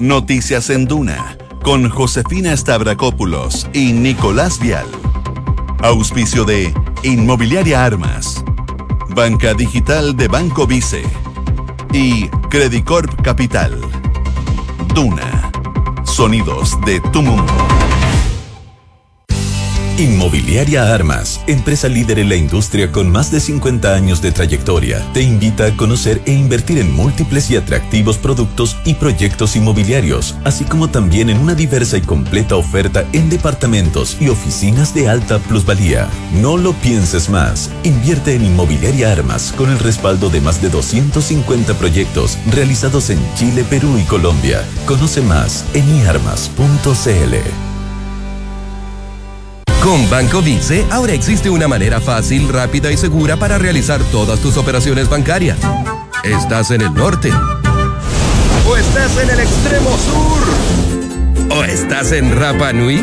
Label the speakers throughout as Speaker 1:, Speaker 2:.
Speaker 1: Noticias en Duna con Josefina Stavrakopoulos y Nicolás Vial. Auspicio de Inmobiliaria Armas, Banca Digital de Banco Vice y Credicorp Capital. Duna. Sonidos de tu mundo.
Speaker 2: Inmobiliaria Armas, empresa líder en la industria con más de 50 años de trayectoria, te invita a conocer e invertir en múltiples y atractivos productos y proyectos inmobiliarios, así como también en una diversa y completa oferta en departamentos y oficinas de alta plusvalía. No lo pienses más. Invierte en Inmobiliaria Armas con el respaldo de más de 250 proyectos realizados en Chile, Perú y Colombia. Conoce más en iarmas.cl.
Speaker 3: Con Banco Vice, ahora existe una manera fácil, rápida y segura para realizar todas tus operaciones bancarias. ¿Estás en el norte? ¿O estás en el extremo sur? ¿O estás en Rapa Nui?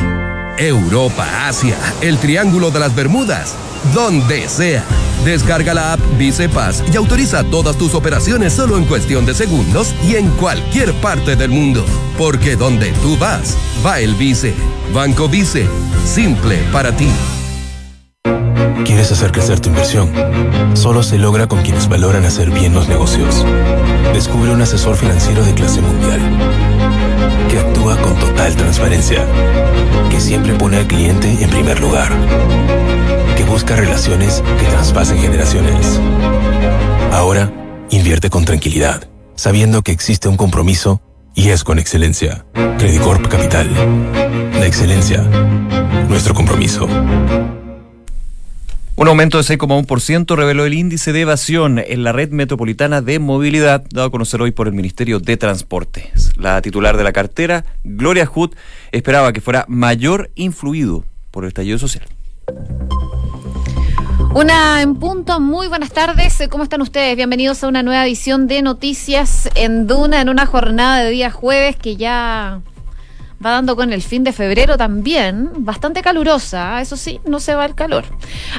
Speaker 3: Europa, Asia, el Triángulo de las Bermudas, donde sea. Descarga la app Vice Paz y autoriza todas tus operaciones solo en cuestión de segundos y en cualquier parte del mundo. Porque donde tú vas, va el Vice. Banco Vice, simple para ti.
Speaker 4: ¿Quieres hacer crecer tu inversión? Solo se logra con quienes valoran hacer bien los negocios. Descubre un asesor financiero de clase mundial que actúa con total transparencia, que siempre pone al cliente en primer lugar, que busca relaciones que traspasen generaciones. Ahora, invierte con tranquilidad, sabiendo que existe un compromiso y es con excelencia. Credicorp Capital. La excelencia. Nuestro compromiso.
Speaker 5: Un aumento de 6,1% reveló el índice de evasión en la red metropolitana de movilidad, dado a conocer hoy por el Ministerio de Transportes. La titular de la cartera, Gloria Hood, esperaba que fuera mayor influido por el estallido social.
Speaker 6: Una en punto, muy buenas tardes. ¿Cómo están ustedes? Bienvenidos a una nueva edición de Noticias en Duna en una jornada de día jueves que ya va dando con el fin de febrero también, bastante calurosa, eso sí, no se va el calor.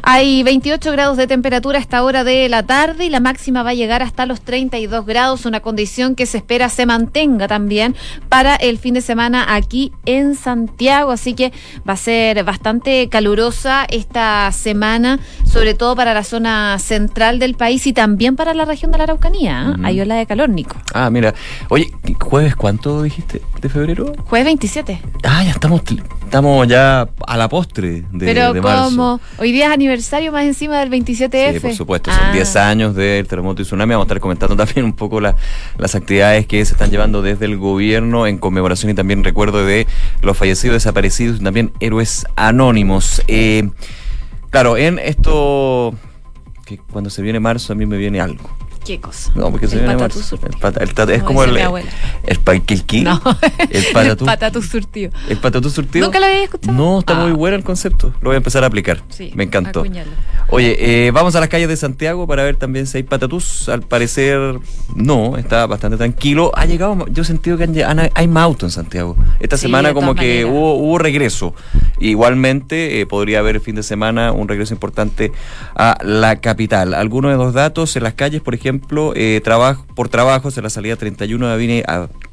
Speaker 6: Hay 28 grados de temperatura a esta hora de la tarde y la máxima va a llegar hasta los 32 grados, una condición que se espera se mantenga también para el fin de semana aquí en Santiago, así que va a ser bastante calurosa esta semana, sobre todo para la zona central del país y también para la región de la Araucanía. ¿eh? Hay ola de calor, Nico.
Speaker 5: Ah, mira. Oye, ¿jueves cuánto dijiste de febrero?
Speaker 6: Jueves 27
Speaker 5: Ah, ya estamos, estamos ya a la postre de,
Speaker 6: Pero
Speaker 5: de marzo.
Speaker 6: hoy día es aniversario más encima del 27F.
Speaker 5: Sí, por supuesto, son
Speaker 6: Ah.
Speaker 5: 10 años del terremoto y tsunami. Vamos a estar comentando también un poco la- las actividades que se están llevando desde el gobierno en conmemoración y también recuerdo de los fallecidos, desaparecidos y también héroes anónimos. Eh, claro, en esto que cuando se viene marzo a mí me viene algo.
Speaker 6: ¿Qué cosa?
Speaker 5: No, porque se
Speaker 6: el patatú surtido.
Speaker 5: El pata- el tat- es
Speaker 6: Como
Speaker 5: el, el.
Speaker 6: No,
Speaker 5: El patatú.
Speaker 6: patatú surtido.
Speaker 5: ¿El patatú surtido?
Speaker 6: ¿Nunca lo había escuchado?
Speaker 5: No, está
Speaker 6: Ah.
Speaker 5: muy bueno el concepto. Lo voy a empezar a aplicar.
Speaker 6: Sí,
Speaker 5: Me encantó.
Speaker 6: acuñalo.
Speaker 5: Oye, eh, vamos a las calles de Santiago para ver también si hay patatús. Al parecer, no, está bastante tranquilo. Ha llegado, yo he sentido que han hay más autos en Santiago. Esta
Speaker 6: Sí,
Speaker 5: semana como que
Speaker 6: maneras.
Speaker 5: hubo, hubo regreso. Igualmente, eh, podría haber el fin de semana un regreso importante a la capital. Algunos de los datos en las calles, por ejemplo, eh, trabajo, por trabajos en la salida 31 de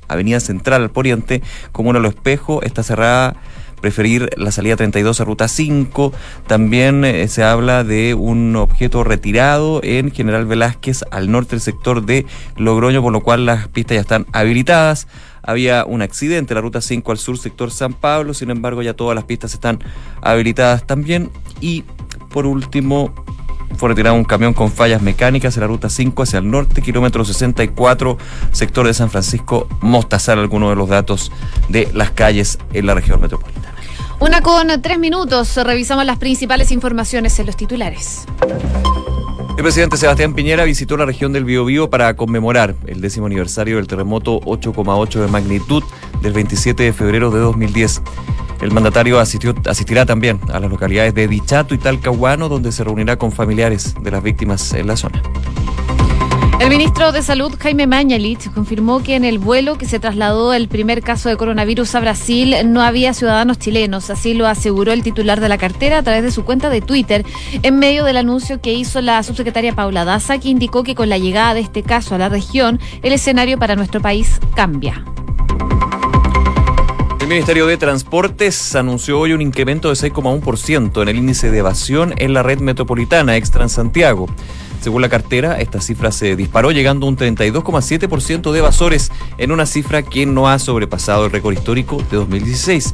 Speaker 5: Avenida, Central al Poniente, Comuna Los Espejos, está cerrada preferir la salida 32 a ruta 5. También eh, se habla de un objeto retirado en General Velázquez al norte del sector de Logroño, por lo cual las pistas ya están habilitadas. Había un accidente en la ruta 5 al sur, sector San Pablo, sin embargo ya todas las pistas están habilitadas también. Y por último, fue retirado un camión con fallas mecánicas en la ruta 5 hacia el norte, kilómetro 64, sector de San Francisco, Mostazal, algunos de los datos de las calles en la región metropolitana.
Speaker 6: Una con tres minutos. Revisamos las principales informaciones en los titulares.
Speaker 5: El presidente Sebastián Piñera visitó la región del Biobío para conmemorar el décimo aniversario del terremoto 8,8 de magnitud del 27 de febrero de 2010. El mandatario asistió- asistirá también a las localidades de Dichato y Talcahuano, donde se reunirá con familiares de las víctimas en la zona.
Speaker 6: El ministro de Salud, Jaime Mañalich, confirmó que en el vuelo que se trasladó el primer caso de coronavirus a Brasil no había ciudadanos chilenos. Así lo aseguró el titular de la cartera a través de su cuenta de Twitter, en medio del anuncio que hizo la subsecretaria Paula Daza, que indicó que con la llegada de este caso a la región, el escenario para nuestro país cambia.
Speaker 5: Ministerio de Transportes anunció hoy un incremento de 6,1% en el índice de evasión en la red metropolitana extra Santiago. Según la cartera, esta cifra se disparó llegando a un 32,7% de evasores en una cifra que no ha sobrepasado el récord histórico de 2016.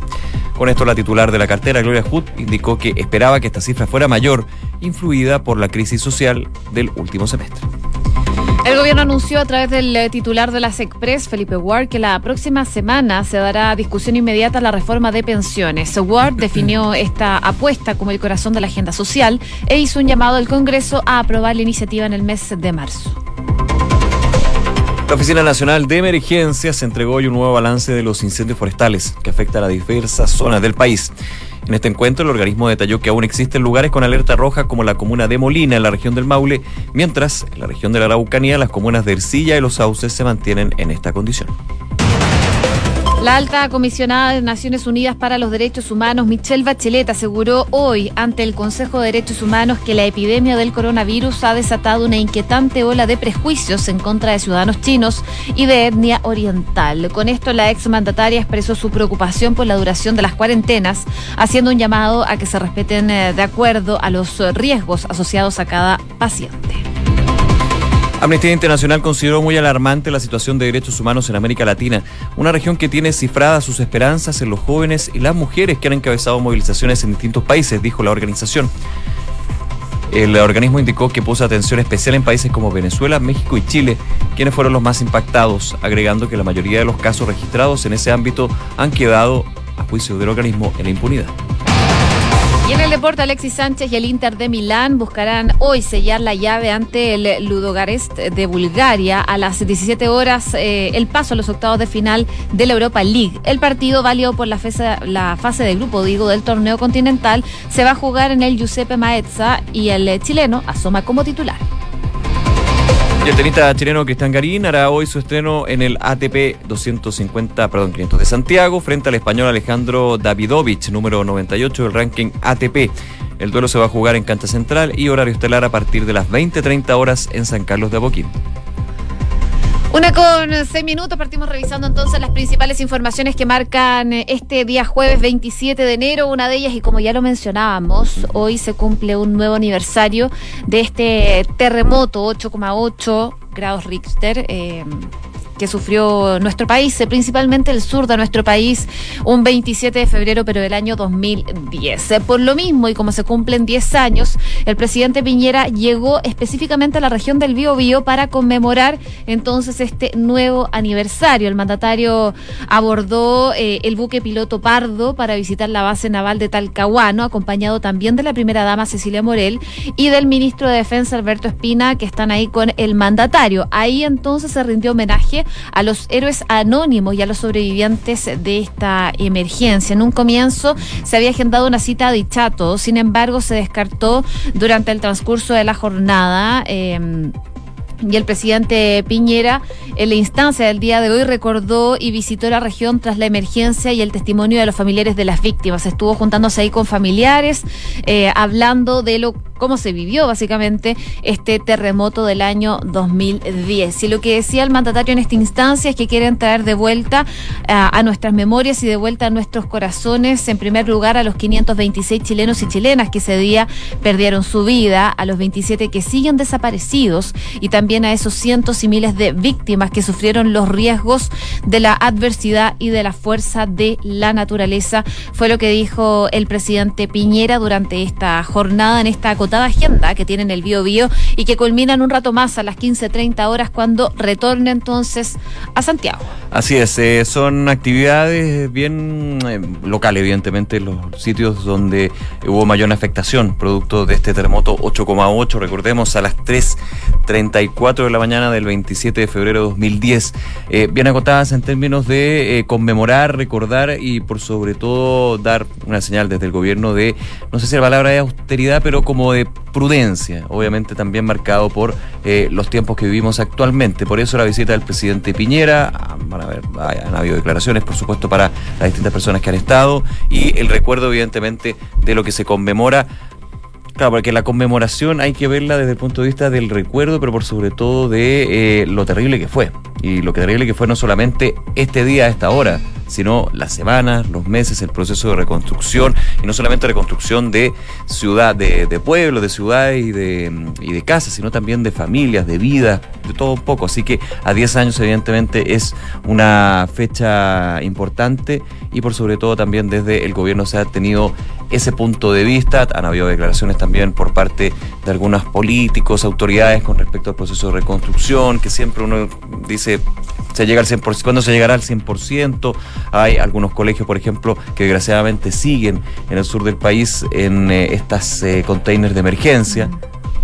Speaker 5: Con esto, la titular de la cartera, Gloria Hood, indicó que esperaba que esta cifra fuera mayor, influida por la crisis social del último semestre.
Speaker 6: El gobierno anunció a través del eh, titular de la SECPRES, Felipe Ward, que la próxima semana se dará discusión inmediata a la reforma de pensiones. Ward definió esta apuesta como el corazón de la agenda social e hizo un llamado al Congreso a aprobar la iniciativa en el mes de marzo.
Speaker 5: La Oficina Nacional de Emergencias entregó hoy un nuevo balance de los incendios forestales que afectan a diversas zonas del país. En este encuentro, el organismo detalló que aún existen lugares con alerta roja como la comuna de Molina en la región del Maule, mientras en la región de la Araucanía las comunas de Ercilla y Los Sauces se mantienen en esta condición.
Speaker 6: La alta comisionada de Naciones Unidas para los Derechos Humanos, Michelle Bachelet, aseguró hoy ante el Consejo de Derechos Humanos que la epidemia del coronavirus ha desatado una inquietante ola de prejuicios en contra de ciudadanos chinos y de etnia oriental. Con esto, la exmandataria expresó su preocupación por la duración de las cuarentenas, haciendo un llamado a que se respeten eh, de acuerdo a los riesgos asociados a cada paciente.
Speaker 5: Amnistía Internacional consideró muy alarmante la situación de derechos humanos en América Latina, una región que tiene cifradas sus esperanzas en los jóvenes y las mujeres que han encabezado movilizaciones en distintos países, dijo la organización. El organismo indicó que puso atención especial en países como Venezuela, México y Chile, quienes fueron los más impactados, agregando que la mayoría de los casos registrados en ese ámbito han quedado, a juicio del organismo, en la impunidad.
Speaker 6: Y en el deporte, Alexis Sánchez y el Inter de Milán buscarán hoy sellar la llave ante el Ludogarest de Bulgaria a las 17 horas eh, el paso a los octavos de final de la Europa League. El partido válido por la fase, la fase de grupo, digo, del torneo continental se va a jugar en el Giuseppe Maezza y el chileno asoma como titular.
Speaker 5: El tenista chileno Cristian Garín hará hoy su estreno en el ATP 250, perdón, 500 de Santiago frente al español Alejandro Davidovich, número 98 del ranking ATP. El duelo se va a jugar en cancha central y horario estelar a partir de las 20-30 horas en San Carlos de Apoquín.
Speaker 6: Una con seis minutos, partimos revisando entonces las principales informaciones que marcan este día jueves 27 de enero. Una de ellas, y como ya lo mencionábamos, hoy se cumple un nuevo aniversario de este terremoto 8,8 grados Richter. Eh, que sufrió nuestro país, eh, principalmente el sur de nuestro país, un 27 de febrero, pero del año 2010. Eh, por lo mismo, y como se cumplen 10 años, el presidente Piñera llegó específicamente a la región del Bío para conmemorar entonces este nuevo aniversario. El mandatario abordó eh, el buque piloto Pardo para visitar la base naval de Talcahuano, acompañado también de la primera dama Cecilia Morel y del ministro de Defensa Alberto Espina, que están ahí con el mandatario. Ahí entonces se rindió homenaje a los héroes anónimos y a los sobrevivientes de esta emergencia. En un comienzo se había agendado una cita a Dichato, sin embargo se descartó durante el transcurso de la jornada. Eh, y el presidente Piñera, en la instancia del día de hoy, recordó y visitó la región tras la emergencia y el testimonio de los familiares de las víctimas. Estuvo juntándose ahí con familiares, eh, hablando de lo cómo se vivió básicamente este terremoto del año 2010. Y lo que decía el mandatario en esta instancia es que quieren traer de vuelta a, a nuestras memorias y de vuelta a nuestros corazones, en primer lugar a los 526 chilenos y chilenas que ese día perdieron su vida, a los 27 que siguen desaparecidos y también a esos cientos y miles de víctimas que sufrieron los riesgos de la adversidad y de la fuerza de la naturaleza. Fue lo que dijo el presidente Piñera durante esta jornada, en esta acotada agenda que tiene en el Bio Bio y que culminan un rato más a las 15.30 horas cuando retorne entonces a Santiago.
Speaker 5: Así es, eh, son actividades bien eh, locales, evidentemente, los sitios donde hubo mayor afectación producto de este terremoto 8,8, recordemos, a las 3.34 4 de la mañana del 27 de febrero de 2010. Eh, bien agotadas en términos de eh, conmemorar, recordar y por sobre todo dar una señal desde el gobierno de, no sé si la palabra es austeridad, pero como de prudencia, obviamente también marcado por eh, los tiempos que vivimos actualmente. Por eso la visita del presidente Piñera, ah, van a ver, han habido declaraciones, por supuesto, para las distintas personas que han estado y el recuerdo, evidentemente, de lo que se conmemora Claro, porque la conmemoración hay que verla desde el punto de vista del recuerdo, pero por sobre todo de eh, lo terrible que fue. Y lo terrible que fue no solamente este día, a esta hora, sino las semanas, los meses, el proceso de reconstrucción, y no solamente reconstrucción de ciudad, de, de pueblo, de ciudad y de, y de casas, sino también de familias, de vida, de todo un poco. Así que a 10 años evidentemente es una fecha importante y por sobre todo también desde el gobierno se ha tenido ese punto de vista. Han habido declaraciones también por parte de algunos políticos, autoridades con respecto al proceso de reconstrucción, que siempre uno dice se llega al 100%, ¿cuándo se llegará al 100%? Hay algunos colegios, por ejemplo, que desgraciadamente siguen en el sur del país en eh, estas eh, containers de emergencia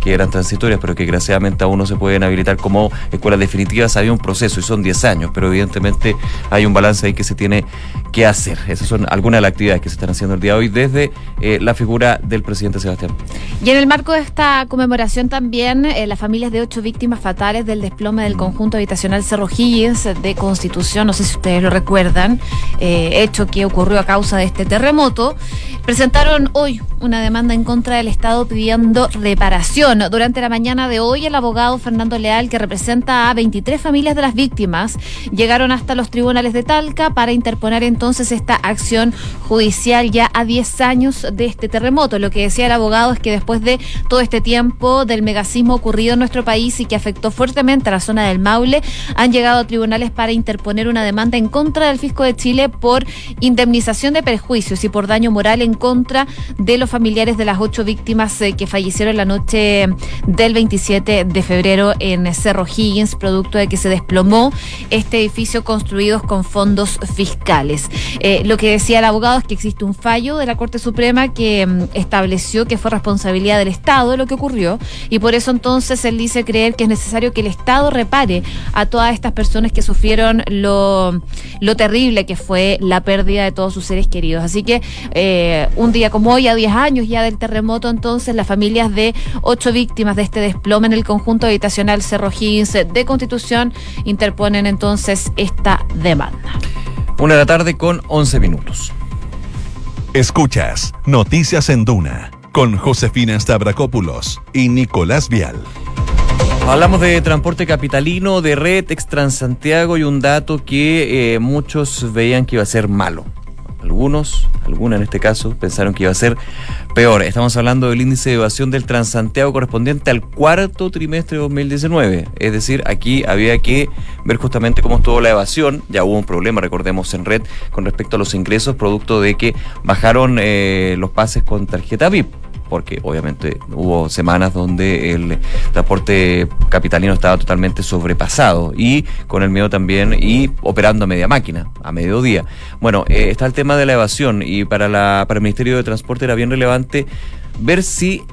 Speaker 5: que eran transitorias, pero que desgraciadamente aún no se pueden habilitar como escuelas definitivas. Había un proceso y son 10 años, pero evidentemente hay un balance ahí que se tiene que hacer. Esas son algunas de las actividades que se están haciendo el día de hoy desde eh, la figura del presidente Sebastián.
Speaker 6: Y en el marco de esta conmemoración también, eh, las familias de ocho víctimas fatales del desplome del conjunto habitacional Cerro Higgins de Constitución, no sé si ustedes lo recuerdan, eh, hecho que ocurrió a causa de este terremoto, presentaron hoy una demanda en contra del Estado pidiendo reparación. Durante la mañana de hoy, el abogado Fernando Leal, que representa a 23 familias de las víctimas, llegaron hasta los tribunales de Talca para interponer entonces esta acción judicial ya a 10 años de este terremoto. Lo que decía el abogado es que después de todo este tiempo del megasismo ocurrido en nuestro país y que afectó fuertemente a la zona del Maule, han llegado a tribunales para interponer una demanda en contra del fisco de Chile por indemnización de perjuicios y por daño moral en contra de los familiares de las ocho víctimas eh, que fallecieron la noche del 27 de febrero en Cerro Higgins, producto de que se desplomó este edificio construido con fondos fiscales. Eh, lo que decía el abogado es que existe un fallo de la Corte Suprema que mm, estableció que fue responsabilidad del Estado lo que ocurrió y por eso entonces él dice creer que es necesario que el Estado repare a todas estas personas que sufrieron lo, lo terrible que fue la pérdida de todos sus seres queridos. Así que eh, un día como hoy, a 10 años ya del terremoto, entonces las familias de ocho víctimas de este desplome en el conjunto habitacional Cerro Higgins de Constitución interponen entonces esta demanda.
Speaker 5: Una de la tarde con 11 minutos.
Speaker 1: Escuchas Noticias en Duna con Josefina Stavrakopoulos y Nicolás Vial.
Speaker 5: Hablamos de transporte capitalino, de red Transantiago y un dato que eh, muchos veían que iba a ser malo. Algunos, alguna en este caso, pensaron que iba a ser peor. Estamos hablando del índice de evasión del Transantiago correspondiente al cuarto trimestre de 2019. Es decir, aquí había que ver justamente cómo estuvo la evasión. Ya hubo un problema, recordemos, en red con respecto a los ingresos, producto de que bajaron eh, los pases con tarjeta VIP porque obviamente hubo semanas donde el transporte capitalino estaba totalmente sobrepasado y con el miedo también y operando a media máquina, a mediodía. Bueno, eh, está el tema de la evasión y para, la, para el Ministerio de Transporte era bien relevante ver si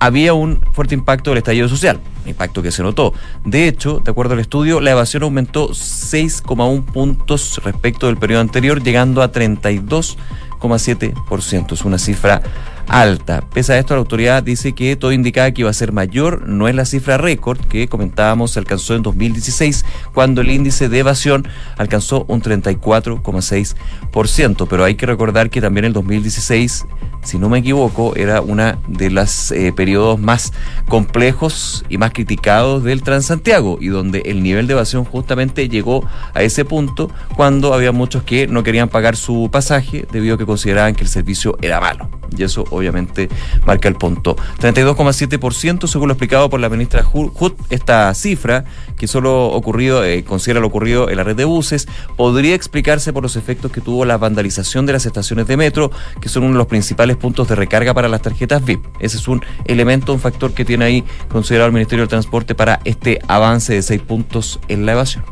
Speaker 5: había un fuerte impacto del estallido social, impacto que se notó. De hecho, de acuerdo al estudio, la evasión aumentó 6,1 puntos respecto del periodo anterior, llegando a 32,7%. Es una cifra alta. Pese a esto, la autoridad dice que todo indicaba que iba a ser mayor, no es la cifra récord que comentábamos se alcanzó en 2016, cuando el índice de evasión alcanzó un 34,6%. Pero hay que recordar que también el 2016, si no me equivoco, era una de los eh, periodos más complejos y más criticados del Transantiago y donde el nivel de evasión justamente llegó a ese punto cuando había muchos que no querían pagar su pasaje debido a que consideraban que el servicio era malo. Y eso obviamente marca el punto. 32,7% según lo explicado por la ministra Hut, esta cifra que solo ocurrido, eh, considera lo ocurrido en la red de buses, podría explicarse por los efectos que tuvo la vandalización de las estaciones de metro, que son uno de los principales puntos de recarga para las tarjetas VIP. Ese es un elemento, un factor que tiene ahí considerado el Ministerio del Transporte para este avance de seis puntos en la evasión.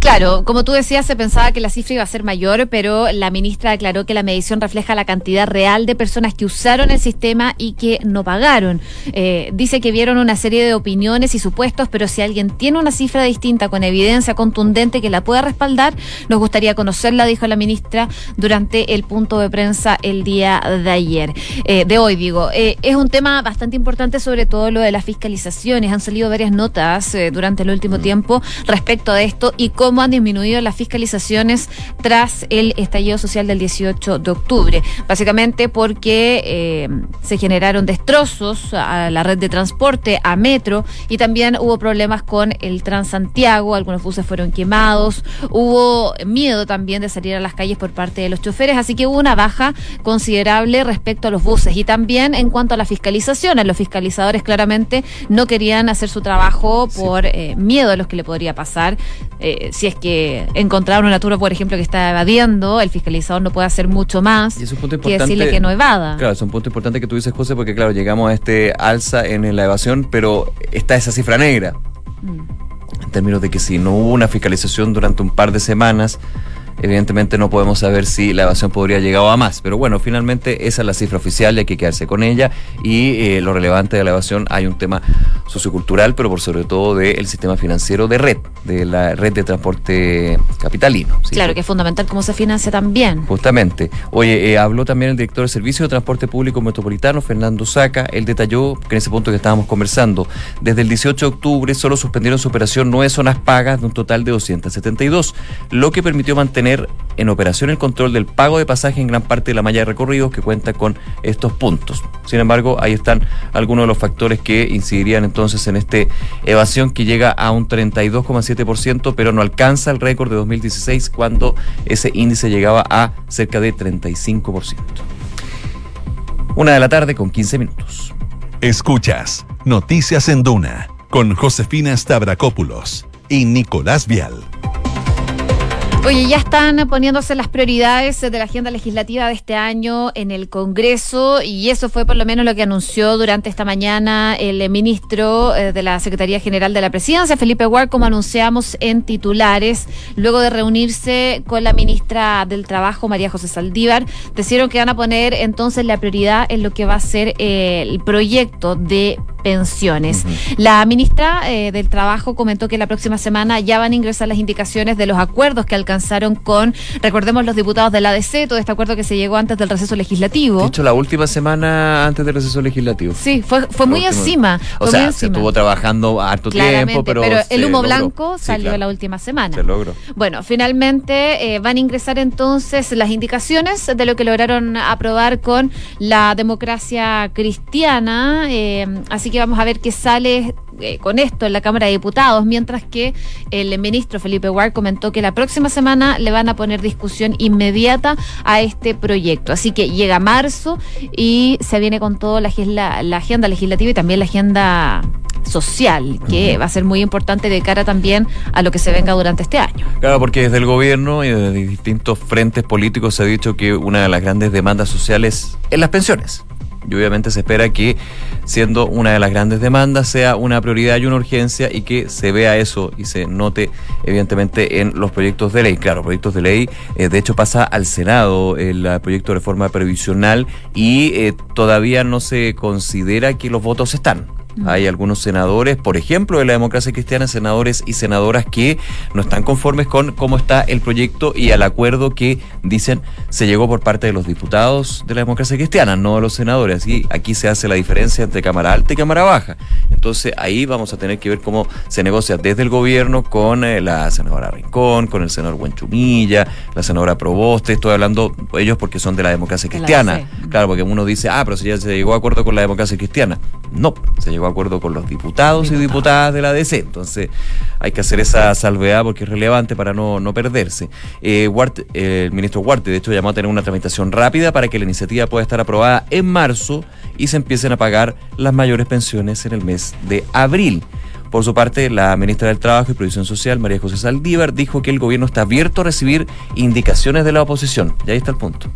Speaker 6: Claro, como tú decías, se pensaba que la cifra iba a ser mayor, pero la ministra aclaró que la medición refleja la cantidad real de personas que usaron el sistema y que no pagaron. Eh, dice que vieron una serie de opiniones y supuestos, pero si alguien tiene una cifra distinta con evidencia contundente que la pueda respaldar, nos gustaría conocerla, dijo la ministra durante el punto de prensa el día de ayer, eh, de hoy digo. Eh, es un tema bastante importante, sobre todo lo de las fiscalizaciones. Han salido varias notas durante el último tiempo respecto a esto y cómo han disminuido las fiscalizaciones tras el estallido social del 18 de octubre. Básicamente porque eh, se generaron destrozos a la red de transporte, a Metro, y también hubo problemas con el Transantiago, algunos buses fueron quemados, hubo miedo también de salir a las calles por parte de los choferes, así que hubo una baja considerable respecto a los buses y también en cuanto a la fiscalización, los fiscalizadores claramente no querían hacer su trabajo por eh, miedo a lo que le podría pasar. Eh, si es que encontraron una turba, por ejemplo, que está evadiendo, el fiscalizador no puede hacer mucho más que decirle que no evada.
Speaker 5: Claro, es un punto importante que tú dices, José, porque claro, llegamos a este alza en la evasión, pero está esa cifra negra. Mm. En términos de que si no hubo una fiscalización durante un par de semanas, Evidentemente no podemos saber si la evasión podría llegar a más, pero bueno, finalmente esa es la cifra oficial y hay que quedarse con ella. Y eh, lo relevante de la evasión, hay un tema sociocultural, pero por sobre todo del sistema financiero de red, de la red de transporte capitalino.
Speaker 6: Claro, que es fundamental cómo se financia también.
Speaker 5: Justamente. Oye, eh, habló también el director de Servicio de Transporte Público Metropolitano, Fernando Saca. Él detalló que en ese punto que estábamos conversando, desde el 18 de octubre solo suspendieron su operación nueve zonas pagas de un total de 272, lo que permitió mantener en operación el control del pago de pasaje en gran parte de la malla de recorridos que cuenta con estos puntos. Sin embargo, ahí están algunos de los factores que incidirían entonces en esta evasión que llega a un 32,7%, pero no alcanza el récord de 2016 cuando ese índice llegaba a cerca de 35%. Una de la tarde con 15 minutos.
Speaker 1: Escuchas Noticias en Duna con Josefina Stavrakopoulos y Nicolás Vial.
Speaker 6: Oye, ya están poniéndose las prioridades de la agenda legislativa de este año en el Congreso y eso fue por lo menos lo que anunció durante esta mañana el ministro eh, de la Secretaría General de la Presidencia, Felipe Ward, como anunciamos en titulares, luego de reunirse con la ministra del Trabajo, María José Saldívar, decidieron que van a poner entonces la prioridad en lo que va a ser eh, el proyecto de pensiones. La ministra eh, del Trabajo comentó que la próxima semana ya van a ingresar las indicaciones de los acuerdos que alcanzaron con, recordemos, los diputados de la ADC, todo este acuerdo que se llegó antes del receso legislativo.
Speaker 5: De hecho, la última semana antes del receso legislativo.
Speaker 6: Sí, fue, fue muy encima.
Speaker 5: O sea, se estuvo trabajando harto tiempo, pero.
Speaker 6: Pero el humo blanco salió la última semana.
Speaker 5: Se logró.
Speaker 6: Bueno, finalmente eh, van a ingresar entonces las indicaciones de lo que lograron aprobar con la democracia cristiana. Eh, Así que vamos a ver qué sale eh, con esto en la Cámara de Diputados, mientras que el ministro Felipe Ward comentó que la próxima semana le van a poner discusión inmediata a este proyecto. Así que llega marzo y se viene con todo la, la, agenda legislativa y también la agenda social, que va a ser muy importante de cara también a lo que se venga durante este año.
Speaker 5: Claro, porque desde el gobierno y desde distintos frentes políticos se ha dicho que una de las grandes demandas sociales es las pensiones y obviamente se espera que, siendo una de las grandes demandas, sea una prioridad y una urgencia y que se vea eso y se note, evidentemente, en los proyectos de ley. Claro, proyectos de ley, eh, de hecho, pasa al Senado el proyecto de reforma previsional y eh, todavía no se considera que los votos están. Hay algunos senadores, por ejemplo, de la democracia cristiana, senadores y senadoras que no están conformes con cómo está el proyecto y al acuerdo que dicen se llegó por parte de los diputados de la democracia cristiana, no de los senadores. Y aquí se hace la diferencia entre Cámara Alta y Cámara Baja. Entonces ahí vamos a tener que ver cómo se negocia desde el gobierno con eh, la senadora Rincón, con el senador Buenchumilla, la senadora Proboste. Estoy hablando ellos porque son de la democracia cristiana. Claro, porque uno dice, ah, pero si ya se llegó a acuerdo con la democracia cristiana. No, se llegó acuerdo con los diputados y diputadas de la DC. Entonces hay que hacer esa salvedad porque es relevante para no, no perderse. Eh, el ministro Huarte, de hecho, llamó a tener una tramitación rápida para que la iniciativa pueda estar aprobada en marzo y se empiecen a pagar las mayores pensiones en el mes de abril. Por su parte, la ministra del Trabajo y Previsión Social, María José Saldívar, dijo que el gobierno está abierto a recibir indicaciones de la oposición. Y ahí está el punto.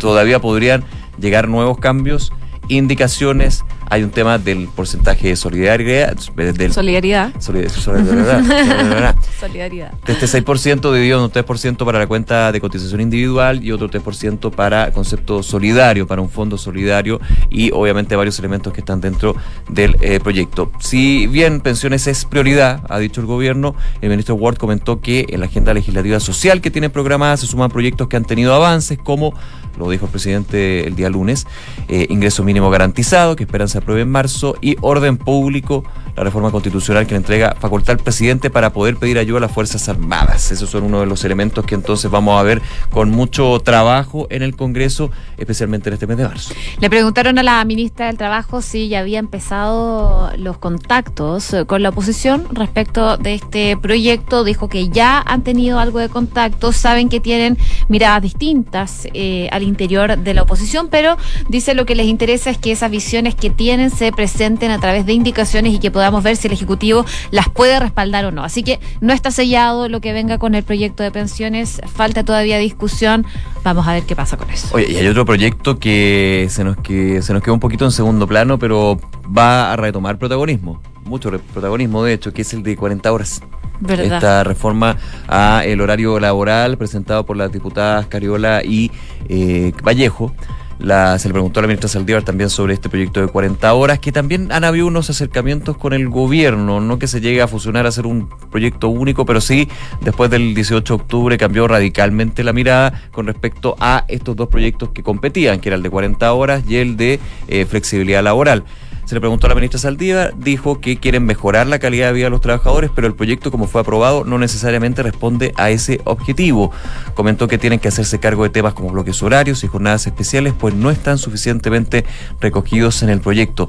Speaker 5: Todavía podrían llegar nuevos cambios, indicaciones hay un tema del porcentaje de solidaridad. Del,
Speaker 6: solidaridad.
Speaker 5: Solidaridad. solidaridad. De este 6% dividido un 3% para la cuenta de cotización individual y otro 3% para concepto solidario, para un fondo solidario y obviamente varios elementos que están dentro del eh, proyecto. Si bien pensiones es prioridad, ha dicho el gobierno, el ministro Ward comentó que en la agenda legislativa social que tiene programada se suman proyectos que han tenido avances como lo dijo el presidente el día lunes, eh, ingreso mínimo garantizado, que esperan se apruebe en marzo, y orden público, la reforma constitucional que le entrega facultad al presidente para poder pedir ayuda a las Fuerzas Armadas. Esos son uno de los elementos que entonces vamos a ver con mucho trabajo en el Congreso, especialmente en este mes de marzo.
Speaker 6: Le preguntaron a la ministra del Trabajo si ya había empezado los contactos eh, con la oposición respecto de este proyecto. Dijo que ya han tenido algo de contacto, saben que tienen miradas distintas eh, al interior de la oposición, pero dice lo que les interesa es que esas visiones que tienen se presenten a través de indicaciones y que podamos ver si el Ejecutivo las puede respaldar o no. Así que no está sellado lo que venga con el proyecto de pensiones, falta todavía discusión, vamos a ver qué pasa con eso.
Speaker 5: Oye, y hay otro proyecto que se nos, que se nos quedó un poquito en segundo plano, pero va a retomar protagonismo, mucho protagonismo de hecho, que es el de 40 horas. Esta reforma a el horario laboral presentado por las diputadas Cariola y eh, Vallejo. La, se le preguntó a la ministra Saldívar también sobre este proyecto de 40 horas, que también han habido unos acercamientos con el gobierno, no que se llegue a fusionar a ser un proyecto único, pero sí, después del 18 de octubre cambió radicalmente la mirada con respecto a estos dos proyectos que competían, que era el de 40 horas y el de eh, flexibilidad laboral. Se le preguntó a la ministra Saldívar, dijo que quieren mejorar la calidad de vida de los trabajadores, pero el proyecto como fue aprobado no necesariamente responde a ese objetivo. Comentó que tienen que hacerse cargo de temas como bloques horarios y jornadas especiales, pues no están suficientemente recogidos en el proyecto.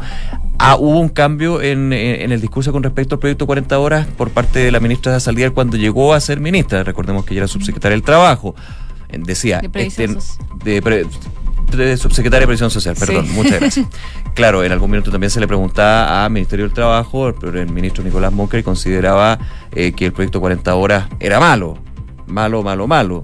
Speaker 5: Ah, hubo un cambio en, en, el discurso con respecto al proyecto 40 horas por parte de la ministra Saldívar cuando llegó a ser ministra. Recordemos que ella era subsecretaria del Trabajo. Decía,
Speaker 6: de,
Speaker 5: este, de pre, de subsecretaria de Previsión Social, perdón,
Speaker 6: Sí.
Speaker 5: muchas gracias. Claro, en algún minuto también se le preguntaba al Ministerio del Trabajo, pero el ministro Nicolás Monker consideraba eh, que el proyecto 40 horas era malo, malo, malo, malo.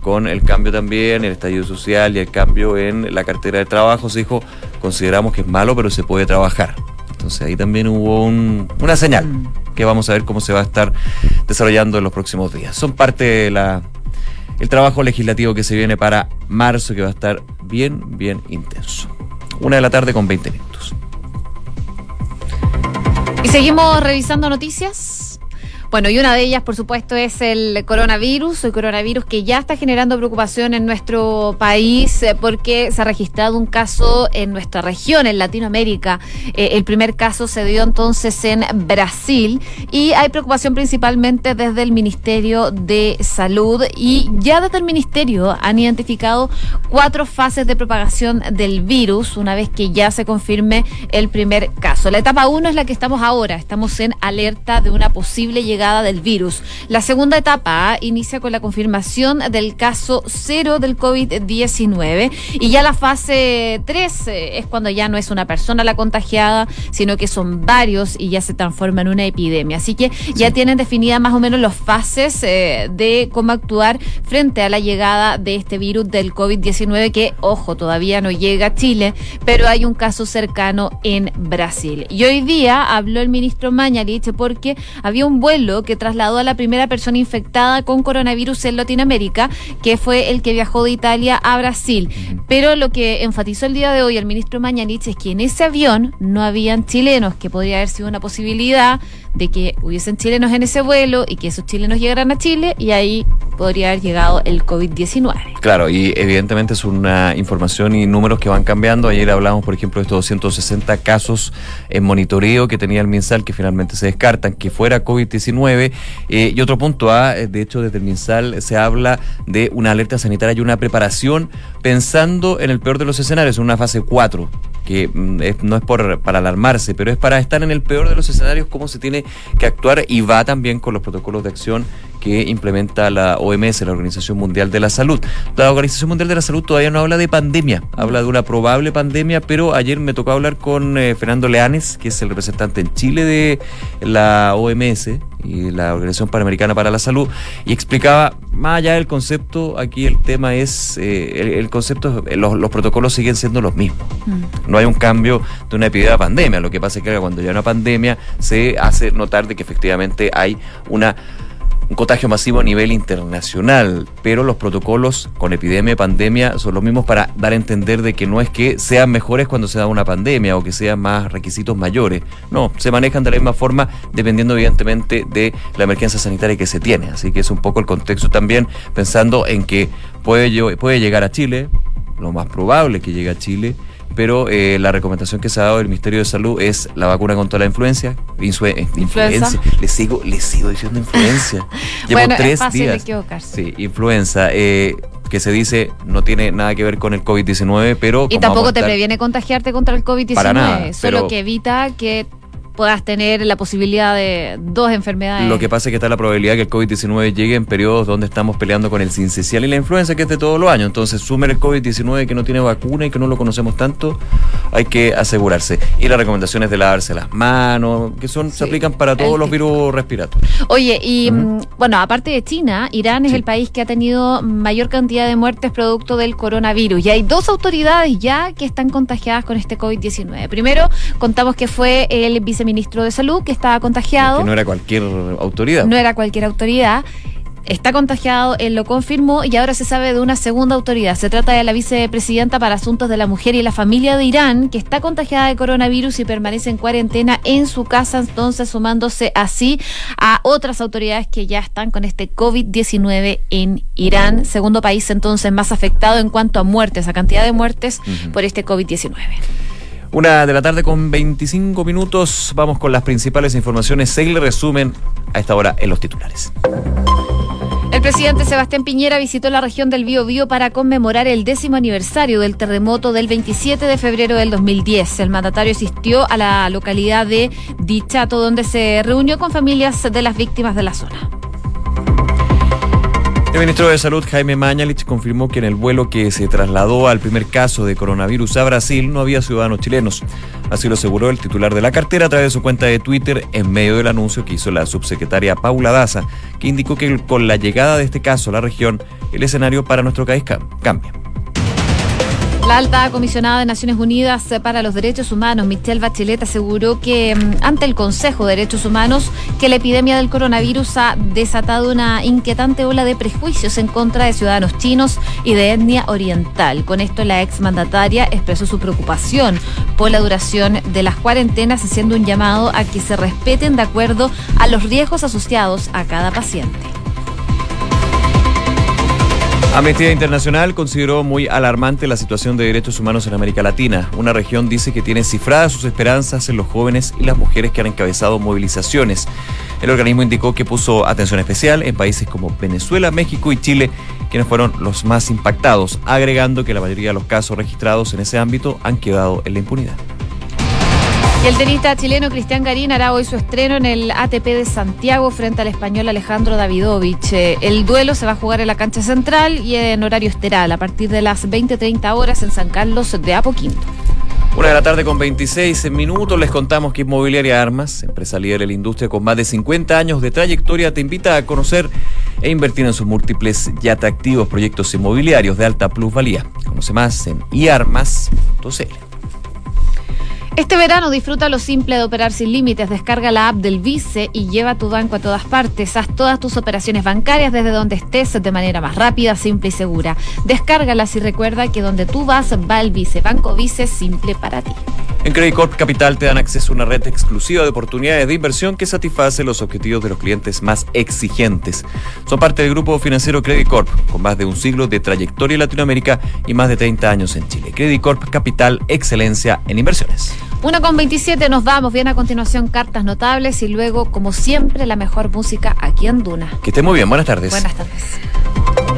Speaker 5: Con el cambio también, el estallido social y el cambio en la cartera de trabajo, se dijo, consideramos que es malo, pero se puede trabajar. Entonces ahí también hubo un- una señal
Speaker 6: Mm.
Speaker 5: que vamos a ver cómo se va a estar desarrollando en los próximos días. Son parte de la el trabajo legislativo que se viene para marzo, que va a estar bien, bien intenso. Una de la tarde con 20 minutos.
Speaker 6: Y seguimos revisando noticias. Bueno, y una de ellas, por supuesto, es el coronavirus, el coronavirus que ya está generando preocupación en nuestro país eh, porque se ha registrado un caso en nuestra región, en Latinoamérica. Eh, el primer caso se dio entonces en Brasil y hay preocupación principalmente desde el Ministerio de Salud y ya desde el Ministerio han identificado cuatro fases de propagación del virus una vez que ya se confirme el primer caso. La etapa uno es la que estamos ahora, estamos en alerta de una posible llegada del virus. La segunda etapa ah, inicia con la confirmación del caso cero del COVID-19 y ya la fase 3 es cuando ya no es una persona la contagiada, sino que son varios y ya se transforma en una epidemia. Así que ya tienen definidas más o menos las fases eh, de cómo actuar frente a la llegada de este virus del COVID-19 que, ojo, todavía no llega a Chile, pero hay un caso cercano en Brasil. Y hoy día habló el ministro Mañalich porque había un vuelo que trasladó a la primera persona infectada con coronavirus en Latinoamérica, que fue el que viajó de Italia a Brasil. Pero lo que enfatizó el día de hoy el ministro Mañalich es que en ese avión no habían chilenos, que podría haber sido una posibilidad de que hubiesen chilenos en ese vuelo y que esos chilenos llegaran a Chile y ahí podría haber llegado el COVID-19.
Speaker 5: Claro, y evidentemente es una información y números que van cambiando. Ayer hablamos, por ejemplo, de estos 260 casos en monitoreo que tenía el MinSal, que finalmente se descartan, que fuera COVID-19. Eh, y otro punto A, eh, de hecho, desde el MinSal se habla de una alerta sanitaria y una preparación pensando en el peor de los escenarios, en una fase 4 que mm, no es por, para alarmarse, pero es para estar en el peor de los escenarios, cómo se tiene que actuar y va también con los protocolos de acción que implementa la OMS, la Organización Mundial de la Salud. La Organización Mundial de la Salud todavía no habla de pandemia, habla de una probable pandemia, pero ayer me tocó hablar con eh, Fernando Leanes, que es el representante en Chile de la OMS y la Organización Panamericana para la Salud, y explicaba, más allá del concepto, aquí el tema es, eh, el, el concepto, eh, los, los protocolos siguen siendo los mismos. No hay un cambio de una epidemia a pandemia. Lo que pasa es que cuando ya hay una pandemia se hace notar de que efectivamente hay una un contagio masivo a nivel internacional, pero los protocolos con epidemia y pandemia son los mismos para dar a entender de que no es que sean mejores cuando se da una pandemia o que sean más requisitos mayores. No, se manejan de la misma forma dependiendo evidentemente de la emergencia sanitaria que se tiene. Así que es un poco el contexto también pensando en que puede, puede llegar a Chile, lo más probable que llegue a Chile, pero eh, la recomendación que se ha dado del Ministerio de Salud es la vacuna contra la influencia. Eh, influencia. Le sigo, le sigo diciendo influencia. Llevo
Speaker 6: Bueno, es
Speaker 5: tres
Speaker 6: fácil
Speaker 5: días.
Speaker 6: equivocarse.
Speaker 5: Sí, influenza. eh, que se dice no tiene nada que ver con el COVID-19, pero...
Speaker 6: Y tampoco te previene contagiarte contra el COVID-19,
Speaker 5: Para nada,
Speaker 6: solo
Speaker 5: pero-
Speaker 6: que evita que puedas tener la posibilidad de dos enfermedades.
Speaker 5: Lo que pasa es que está la probabilidad que el COVID-19 llegue en periodos donde estamos peleando con el sincicial y la influenza, que es de todos los años. Entonces, sumer el COVID-19 que no tiene vacuna y que no lo conocemos tanto, hay que asegurarse. Y las recomendaciones de lavarse las manos, que son
Speaker 6: Sí,
Speaker 5: se aplican para todos los virus respiratorios.
Speaker 6: Oye, y mm, bueno, aparte de China, Irán es
Speaker 5: Sí.
Speaker 6: el país que ha tenido mayor cantidad de muertes producto del coronavirus. Y hay dos autoridades ya que están contagiadas con este COVID-19. Primero, contamos que fue el viceministro de Salud que estaba contagiado.
Speaker 5: Que no era cualquier autoridad.
Speaker 6: no era cualquier autoridad. Está contagiado, él lo confirmó y ahora se sabe de una segunda autoridad. Se trata de la vicepresidenta para Asuntos de la Mujer y la Familia de Irán, que está contagiada de coronavirus y permanece en cuarentena en su casa, entonces sumándose así a otras autoridades que ya están con este COVID-19 en Irán, segundo país entonces más afectado en cuanto a muertes, a cantidad de muertes por este COVID-19.
Speaker 5: Una de la tarde con 25 minutos. Vamos con las principales informaciones. Se le resumen a esta hora en los titulares.
Speaker 6: El presidente Sebastián Piñera visitó la región del Biobío para conmemorar el décimo aniversario del terremoto del 27 de febrero del 2010. El mandatario asistió a la localidad de Dichato, donde se reunió con familias de las víctimas de la zona.
Speaker 5: El ministro de Salud, Jaime Mañalich, confirmó que en el vuelo que se trasladó al primer caso de coronavirus a Brasil no había ciudadanos chilenos. Así lo aseguró el titular de la cartera a través de su cuenta de Twitter en medio del anuncio que hizo la subsecretaria Paula Daza, que indicó que con la llegada de este caso a la región, el escenario para nuestro país cam- cambia.
Speaker 6: La alta comisionada de Naciones Unidas para los Derechos Humanos, Michelle Bachelet, aseguró que mm, ante el Consejo de Derechos Humanos que la epidemia del coronavirus ha desatado una inquietante ola de prejuicios en contra de ciudadanos chinos y de etnia oriental. Con esto la exmandataria expresó su preocupación por la duración de las cuarentenas, haciendo un llamado a que se respeten de acuerdo a los riesgos asociados a cada paciente.
Speaker 5: Amnistía Internacional consideró muy alarmante la situación de derechos humanos en América Latina. Una región dice que tiene cifradas sus esperanzas en los jóvenes y las mujeres que han encabezado movilizaciones. El organismo indicó que puso atención especial en países como Venezuela, México y Chile, quienes fueron los más impactados, agregando que la mayoría de los casos registrados en ese ámbito han quedado en la impunidad.
Speaker 6: Y el tenista chileno Cristian Garín hará hoy su estreno en el ATP de Santiago frente al español Alejandro Davidovich. El duelo se va a jugar en la cancha central y en horario esteral a partir de las 20-30 horas en San Carlos de Apoquinto.
Speaker 5: Una de la tarde con 26 minutos les contamos que Inmobiliaria Armas, empresa líder en la industria con más de 50 años de trayectoria, te invita a conocer e invertir en sus múltiples y atractivos proyectos inmobiliarios de alta plusvalía. Conoce más en iarmas.cl.
Speaker 6: Este verano disfruta lo simple de operar sin límites. Descarga la app del Vice y lleva tu banco a todas partes. Haz todas tus operaciones bancarias desde donde estés de manera más rápida, simple y segura. Descárgalas y recuerda que donde tú vas va el Vice. Banco Vice simple para ti.
Speaker 5: En Credit Corp Capital te dan acceso a una red exclusiva de oportunidades de inversión que satisface los objetivos de los clientes más exigentes. Son parte del grupo financiero Credit Corp, con más de un siglo de trayectoria en Latinoamérica y más de 30 años en Chile. Credit Corp Capital, excelencia en inversiones.
Speaker 6: Una con 27 nos vamos. Bien a continuación cartas notables y luego, como siempre, la mejor música aquí en Duna.
Speaker 5: Que esté muy bien, buenas tardes.
Speaker 6: Buenas tardes.